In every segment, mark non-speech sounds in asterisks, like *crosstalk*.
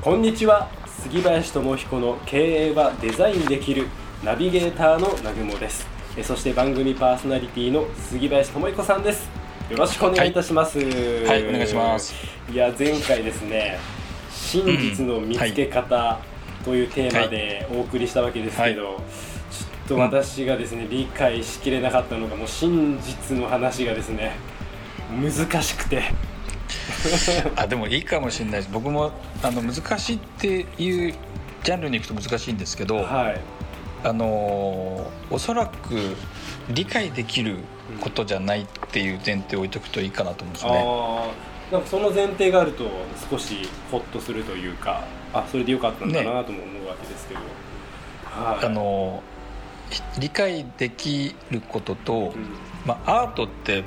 こんにちは。杉林智彦の経営はデザインできるナビゲーターの南雲です。えそして番組パーソナリティの杉林智彦さんです。よろしくお願いいたします。はい。お願いします。いや前回ですね真実の見つけ方というテーマでお送りしたわけですけど、はい。ちょっと私がですね、理解しきれなかったのがもう真実の話がですね難しくて *laughs* あでもいいかもしれないです僕もあの難しいっていうジャンルに行くと難しいんですけど、はい。あのおそらく理解できることじゃないっていう前提を置いとくといいかなと思うんですね。なんかその前提があると少しホッとするというかあそれでよかったんだなとも思うわけですけど、はい。あの理解できることと、うん。まあ、アートって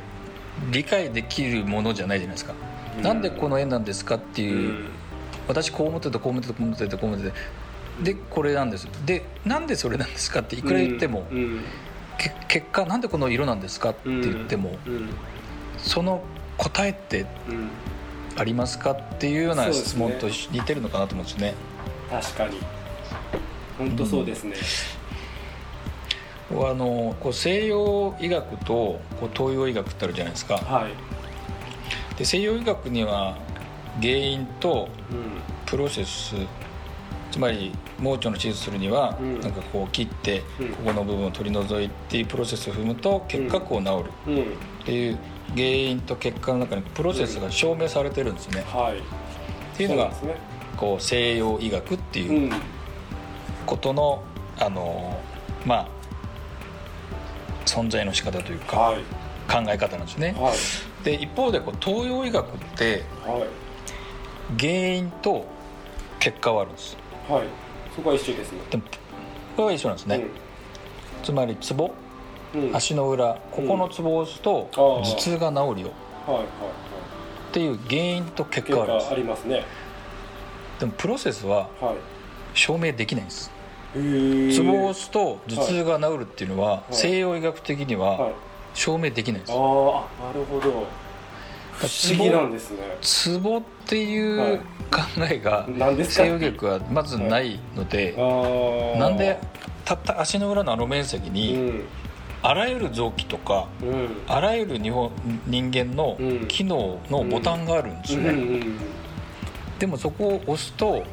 理解できるものじゃないじゃないですか。うん。なんでこの絵なんですかっていう、うん。私こう思っててこう思っててこう思っててこう思っててでこれなんです。でなんでそれなんですかっていくら言っても、結果なんでこの色なんですかって言っても、うん。その答えってうん。ありますかっていうような質問と似てるのかなと思うんですね。確かに。本当そうですね、あのこう西洋医学とこう東洋医学ってあるじゃないですか。はい、で西洋医学には原因とうん。プロセスつまり盲腸の手術するには、うん。なんかこう切ってうん。ここの部分を取り除いていうプロセスを踏むと結果こう治る。うん。っていう原因と結果の中にプロセスが証明されてるんですね。はい。っていうのがこう西洋医学っていううん。ことの、あのまあ存在の仕方というかはい。考え方なんですね。はいで一方でこう東洋医学ってはい。原因と結果はあるんです。はい。そこは一緒ですね。でもこれは一緒なんですね。つまりツボうん。うん足の裏。ここのツボを押すと頭痛が治るよ。はいはいはい。っていう原因と結結果あるんです。ありますね。でもプロセスははい。証明できないんです。へー。ツボを押すと頭痛が治るっていうのは、い。西洋医学的にはい。は証明できないんです、あーあなるほど。不思議なんですね。ツボっていはいう考えが西洋医学はまずないので、あー。なんでたった足の裏のあの面積うに、ん。あらゆる臓器とかうん。あらゆる日本人間のうん。機能のボタンがあるんですよね、うんうんでもそこを押すとう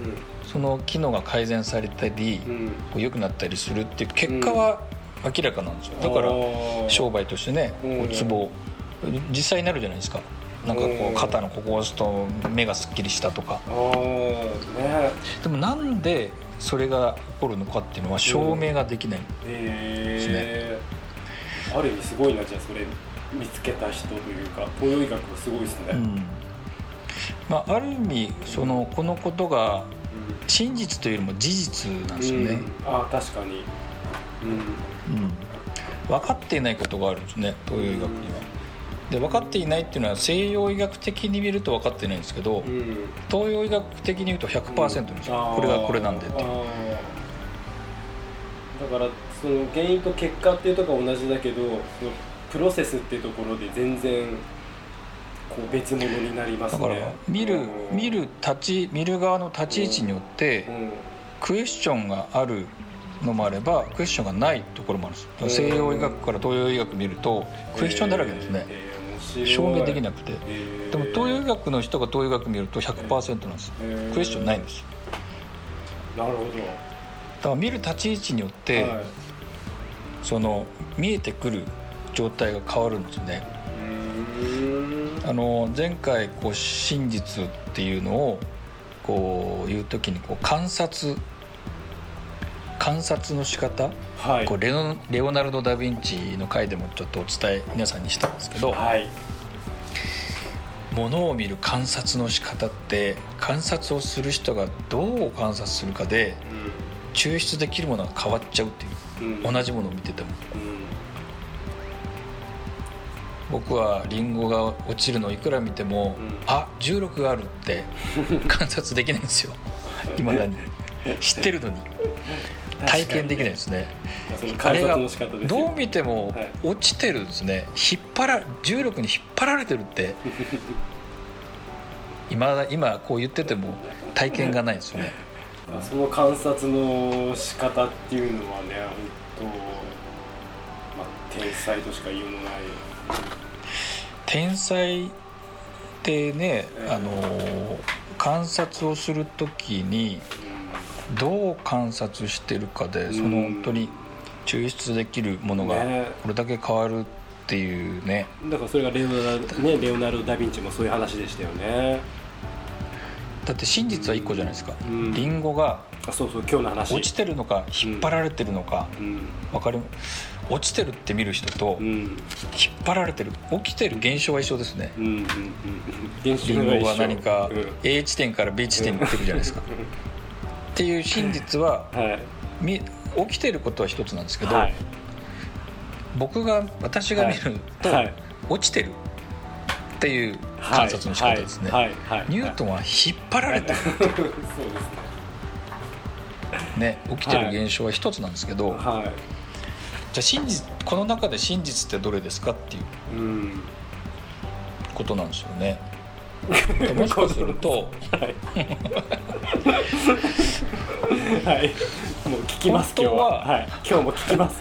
その機能が改善されたり良くなったりするっていう結果は明らかなんですよ。だから商売としてねこツボ。実際になるじゃないですか。なんかこう肩のここを押すと目がすっきりしたとか。ね。でもなんでそれが起こるのかっていうのは証明ができない、へえある意味すごいなじゃあそれ見つけた人というか東洋医学がすごいですね、うん。まあ、ある意味そのこのことが真実というよりも事実なんですよね、うん。あー確かにうん。うん分かっていないことがあるんですね東洋医学には。で分かっていないっていうのは西洋医学的に見ると分かってないんですけどうん。東洋医学的に言うと100%なんですこれがこれなんでって。だからその原因と結果っていうとこは同じだけどそのプロセスっていうところで全然こう別物になりますね。だから見るうん。見る立ち見る側の立ち位置によってうん。クエスチョンがあるのもあればクエスチョンがないところもあるんです。うん西洋医学から東洋医学見るとクエスチョンだらけですね、証明できなくて。えーでも東洋医学の人が東洋医学見ると100%なんです。えークエスチョンないんです。なるほど。だから見る立ち位置によって、はい。その見えてくる状態が変わるんですね。あの前回こう真実っていうのをこう言う時にこう観察観察の仕方、はい。こうレオレオナルド・ダ・ヴィンチの回でもちょっとお伝え皆さんにしたんですけどはい。ものを見る観察の仕方って観察をする人がどう観察するかで抽出できるものが変わっちゃうっていううん。同じものを見てても。うん。僕はリンゴが落ちるのをいくら見ても、うん。あ重力があるって観察できないんですよ。*laughs* いまだに。知ってるのに体験できないですね。その観察の仕方ですよ。どう見てもはい。落ちてるんですね。引っ張ら重力に引っ張られてるって。*laughs* 今今こう言ってても体験がないですよね。その観察の仕方っていうのはね本当、まあ、天才としか言いようのない。天才ってねあの観察をする時にどう観察してるかでその本当に抽出できるものがね。これだけ変わるっていうね。だからそれがレオナルド,、ね、レオナルド・ダ・ヴィンチもそういう話でしたよね。だって真実は1個じゃないですか。うん。リンゴがあそうそう今日の話。落ちてるのか引っ張られてるのか。うん。分かる落ちてるって見る人と引っうん張られてる。起きてる現象は一緒ですね。うんうんうん。現リンゴが何かうん。A 地点から B 地点に行ってるじゃないですか *laughs* っていう真実ははい。み起きてることは一つなんですけど、はい。僕が私が見ると、はい。落ちてる。っていう観察の仕方ですね、ニュートンは引っ張られてる。*laughs* そうですね。ね起きてる現象は一つなんですけど、はい。じゃあ真実この中で真実ってどれですかっていううん。ことなんですよね。で *laughs* もしかすると。はい。*laughs* もう聞きます今日は。は。はい。今日も聞きます。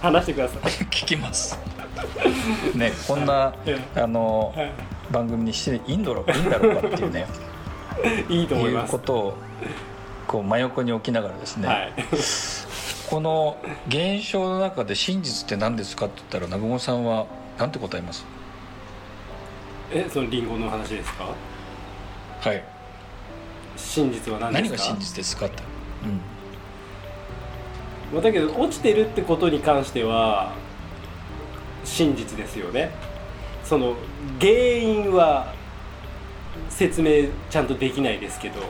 話してください。聞きます。ねこんなえあのは番組にしていいんだろういいんだろうかっていうね。い *laughs* いいと思いいうますことをこう真横に置きながらですね、はい。この現象の中で真実って何ですかって言ったら南雲さんは何て答えます？えそのリンゴの話ですか？はい。真実は何ですか？何が真実ですか？って、まあだけど落ちてるってことに関しては真実ですよね。その原因は説明ちゃんとできないですけど。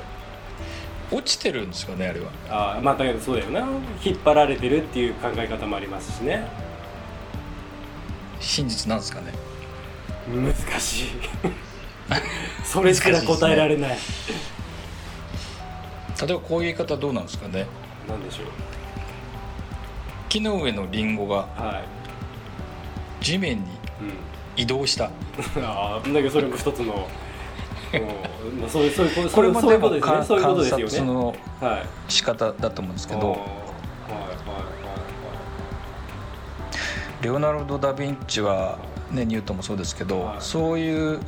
うん、落ちてるんですかねあれは？あーまあだけどそうだよな。引っ張られてるっていう考え方もありますしね。真実なんですかね？難しい。それすら答えられない。例えばこういう言い方どうなんですかね。なんでしょう。木の上のリンゴがはい、地面にうん。移動した。*laughs* ああだけどそれも一つのうんまあそういうそういうこれもでもそういうことですね。察のはい。仕方だと思うんですけど。はいはいはい。レオナルド・ダ・ヴィンチは、ね、ニュートンもそうですけど、はい。そういう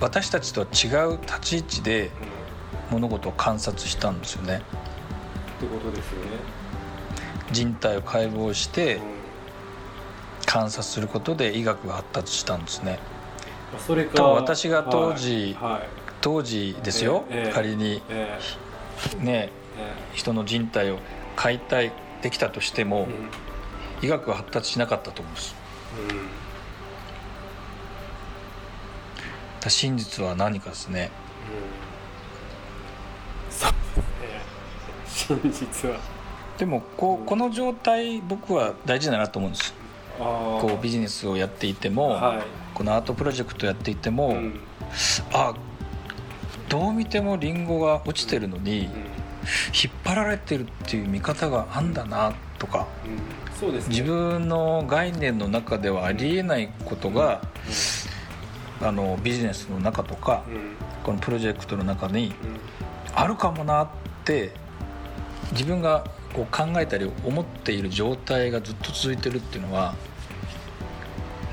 私たちとは違う立ち位置で物事を観察したんですよね。ってことですよね、人体を解剖してうん。観察することで医学が発達したんですね。まあそれか私が当時はい。はい。当時ですよ、ええええ。仮にえねえ人の人体を解体できたとしても、えうん。医学が発達しなかったと思うんです。うん真実は何かですね。そうですね真実は。でもこうこの状態僕は大事だなと思うんです。こうビジネスをやっていても、はい。このアートプロジェクトやっていても、うん。あどう見てもリンゴが落ちてるのに、うん。引っ張られてるっていう見方があんだなとかうん。ね。自分の概念の中ではありえないことが、あのビジネスの中とかこのプロジェクトの中にうん。あるかもなって自分がこう考えたり思っている状態がずっと続いてるっていうのは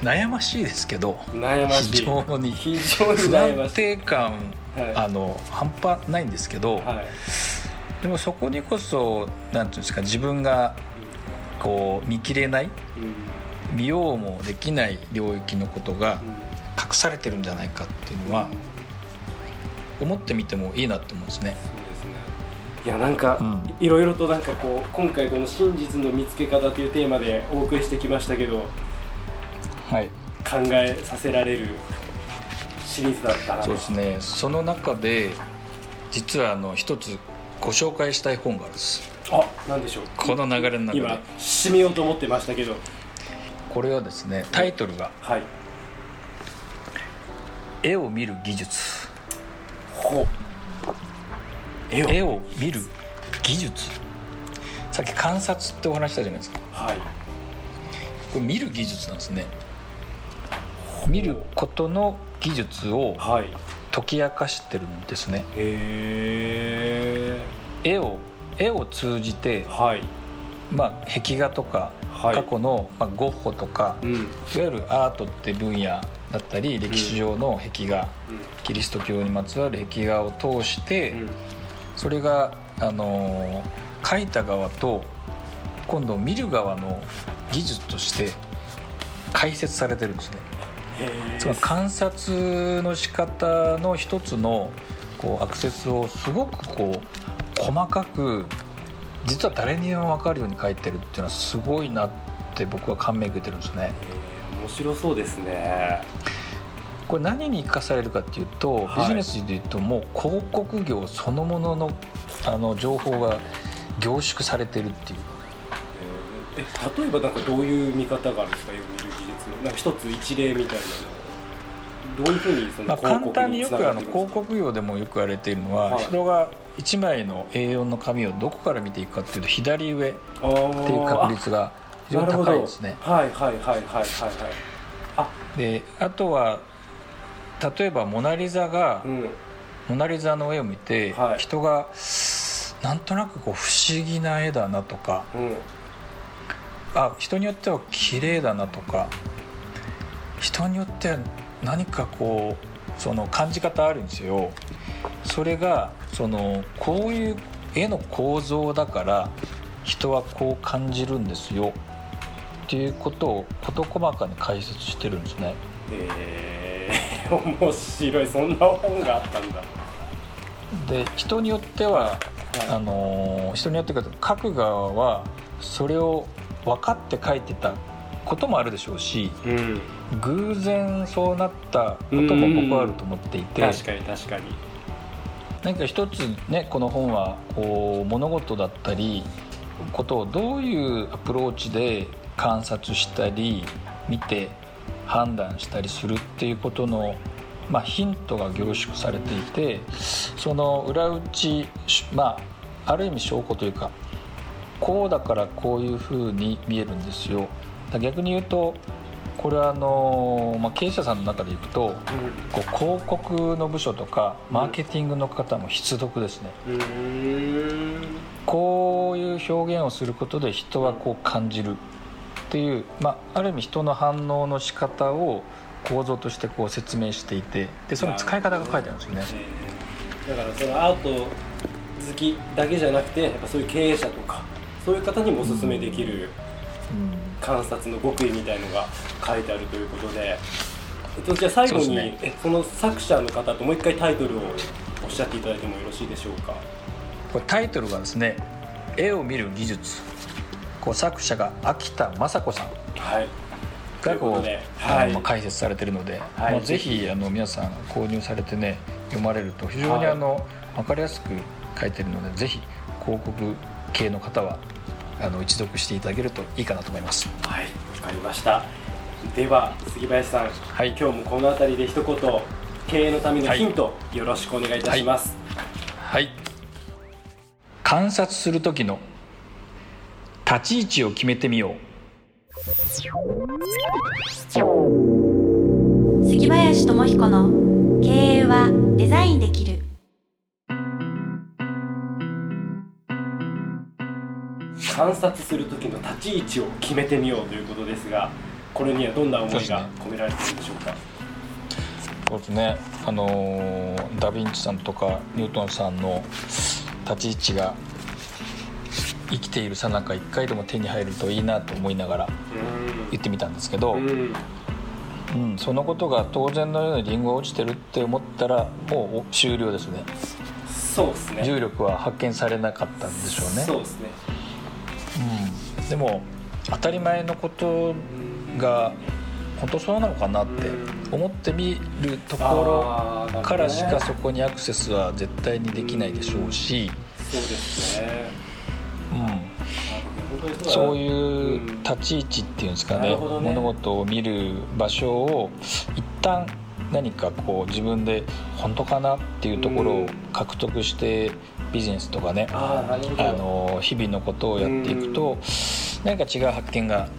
悩ましいですけど悩ましい。非常に非常に不安定感はい。あの半端ないんですけど、はい。でもそこにこそなんていうんですか自分がこう見切れないうん。見ようもできない領域のことがうん隠されてるんじゃないかっていうのは思ってみてもいいなと思うんですね。いやなんか、うん。いろいろとなんかこう今回この真実の見つけ方というテーマでお送りしてきましたけどはい、考えさせられるシリーズだったなそうですね。その中で実はあの一つご紹介したい本があるんです。あなんでしょう。この流れの中今で締めようと思ってましたけど。これはですねタイトルがはい「絵を見る技術。ほう」絵を。絵を見る技術。さっき観察ってお話ししたじゃないですか。はい。これ見る技術なんですね。見ることの技術をはい。解き明かしてるんですね。へ絵を絵を通じてえ、はい。まあ、壁画とかはい。過去の、まあ、ゴッホとかうんうん。いわゆるアートって分野だったり歴史上の壁画、キリスト教にまつわる壁画を通して、うん。それが、あのー描いた側と今度見る側の技術として解説されてるんですね。つまり観察の仕方の一つのこうアクセスをすごくこう細かく実は誰にでも分かるように書いてるっていうのはすごいなって僕は感銘受けてるんですね面白そうですね。これ何に生かされるかっていうと、はい。ビジネスでいうともう広告業そのもののあの情報が凝縮されてるっていう。えーえ例えばなんかどういう見方があるんですか？絵を見る技術の。なんか一つ一例みたいなの。どういうふうにそのまあ、簡単によくあの広広告業でもよく言われているのは、はい。人が1枚の A4 の紙をどこから見ていくかっていうと左上っていう確率が非常に高いですね。はいはいはいはいはいはい。あであとは例えば「モナ・リザ」がうん「モナ・リザ」の絵を見て、はい。人がなんとなくこう不思議な絵だなとかうん。あ人によっては綺麗だなとか人によっては何かこうその感じ方あるんですよ。それがそのこういう絵の構造だから人はこう感じるんですよっていうことを事細かに解説してるんですね。えー、*laughs* 面白い。そんな本があったんだ。で人によってはあのー人によってか書く側はそれを分かって書いてたこともあるでしょうしうん。偶然そうなったことも僕はあると思っていて。確かに確かに。何か一つねこの本はこう物事だったりことをどういうアプローチで観察したり見て判断したりするっていうことの、まあ、ヒントが凝縮されていてその裏打ちまあある意味証拠というかこうだからこういうふうに見えるんですよ。逆に言うとこれはあの、まあ、経営者さんの中でいくとこう広告の部署とかマーケティングの方も必読ですね、こういう表現をすることで人はこう感じるっていう、まあ、ある意味人の反応の仕方を構造としてこう説明していてでその使い方が書いてあるんですよね。えーだからそのアート好きだけじゃなくてやっぱそういう経営者とかそういう方にもおすすめできる観察の極意みたいのが書いてあるということで、えっと、じゃあ最後にそ,、ね。えその作者の方ともう一回タイトルをおっしゃっていただいてもよろしいでしょうか？これタイトルがですね「絵を見る技術」こう作者が秋田雅子さんがこうはい。まあ解説されてるので、はい。まあ、ぜひあの皆さん購入されてね読まれると非常にはい。あの、分かりやすく書いてるのでぜひ広告系の方はあの一読していただけるといいかなと思います。はい。わかりました。では杉林さん、はい。今日もこの辺りで一言経営のためのヒント、よろしくお願いいたします、はい。観察する時の立ち位置を決めてみよう。杉林智彦の経営はデザインできる。観察する時の立ち位置を決めてみようということですがこれにはどんな思いが込められているんでしょうか？そうですねあのーダ・ヴィンチさんとかニュートンさんの立ち位置が生きているさなか一回でも手に入るといいなと思いながら言ってみたんですけど、うん。そのことが当然のようにリンゴが落ちてるって思ったらもう終了ですね。そうですね。重力は発見されなかったんでしょうね。そうですね。うん、でも当たり前のことが本当そうなのかなって思ってみるところからしかそこにアクセスは絶対にできないでしょうし、そうですね、うん、そういう立ち位置っていうんですかね、ね、物事を見る場所を一旦何かこう自分で本当かなっていうところを獲得してビジネスとかね。あの日々のことをやっていくと何か違う発見が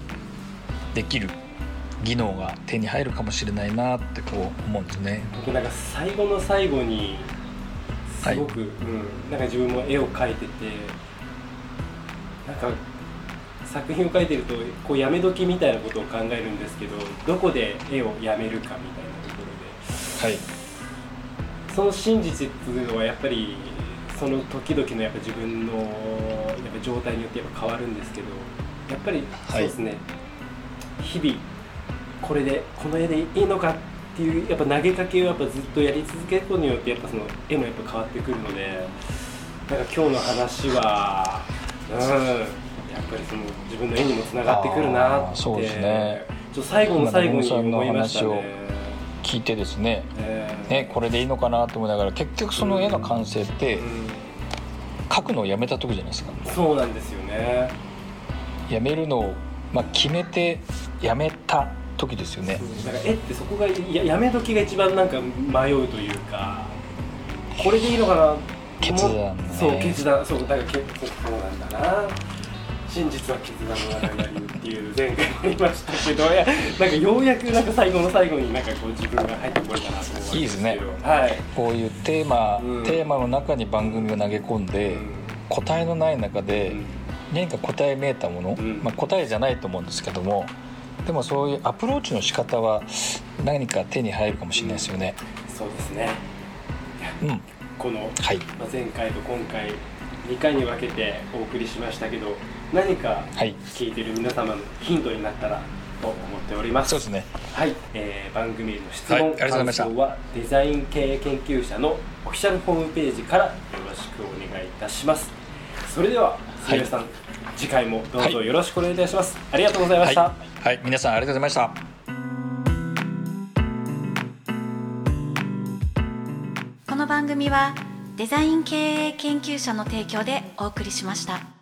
できる技能が手に入るかもしれないなってこう思うんですね。僕なんか最後の最後にすごく、はい、うん、なんか自分も絵を描いててなんか作品を描いてるとこうやめ時みたいなことを考えるんですけどどこで絵をやめるかみたいなところで、はい、その真実っていうのはやっぱりその時々のやっぱ自分のやっぱ状態によってやっぱ変わるんですけどやっぱりそうですね、はい、日々これでこの絵でいいのかっていうやっぱ投げかけをやっぱずっとやり続けることによってやっぱその絵もやっぱ変わってくるのでなんか今日の話はうんやっぱりその自分の絵にもつながってくるなって。そうですね。ちょ最後の最後に思いましたね。聞いてですね。えー、ねこれでいいのかなと思いながら結局その絵の完成って、描くのをやめた時じゃないですか。そうなんですよね。やめるのを、まあ、決めてやめた時ですよね。だから絵ってそこがややめ時が一番なんか迷うというかこれでいいのかな？決断、ね、そう決断。そうだから結構そうなんだな真実は決断の中にありっていう前回もありましたけどなんかようやくなんか最後の最後になんかこう自分が入ってこれたなと思いいですね、はい、こういうテーマ、うん、テーマの中に番組を投げ込んで、うん、答えのない中で、何か答えめいたもの、まあ、答えじゃないと思うんですけどもでもそういうアプローチの仕方は何か手に入るかもしれないですよね。そうですね、うん、この、はい。まあ、前回と今回2回に分けてお送りしましたけど何か聞いてる皆様のヒントになったらと思っております、そうですね。はい、えー、番組への質問、はい、感想はデザイン経営研究者のオフィシャルホームページからよろしくお願いいたします。それでは杉浦さん、はい、次回もどうぞよろしくお願いいたします、はい、ありがとうございました、はい、皆さんありがとうございました。この番組はデザイン経営研究者の提供でお送りしました。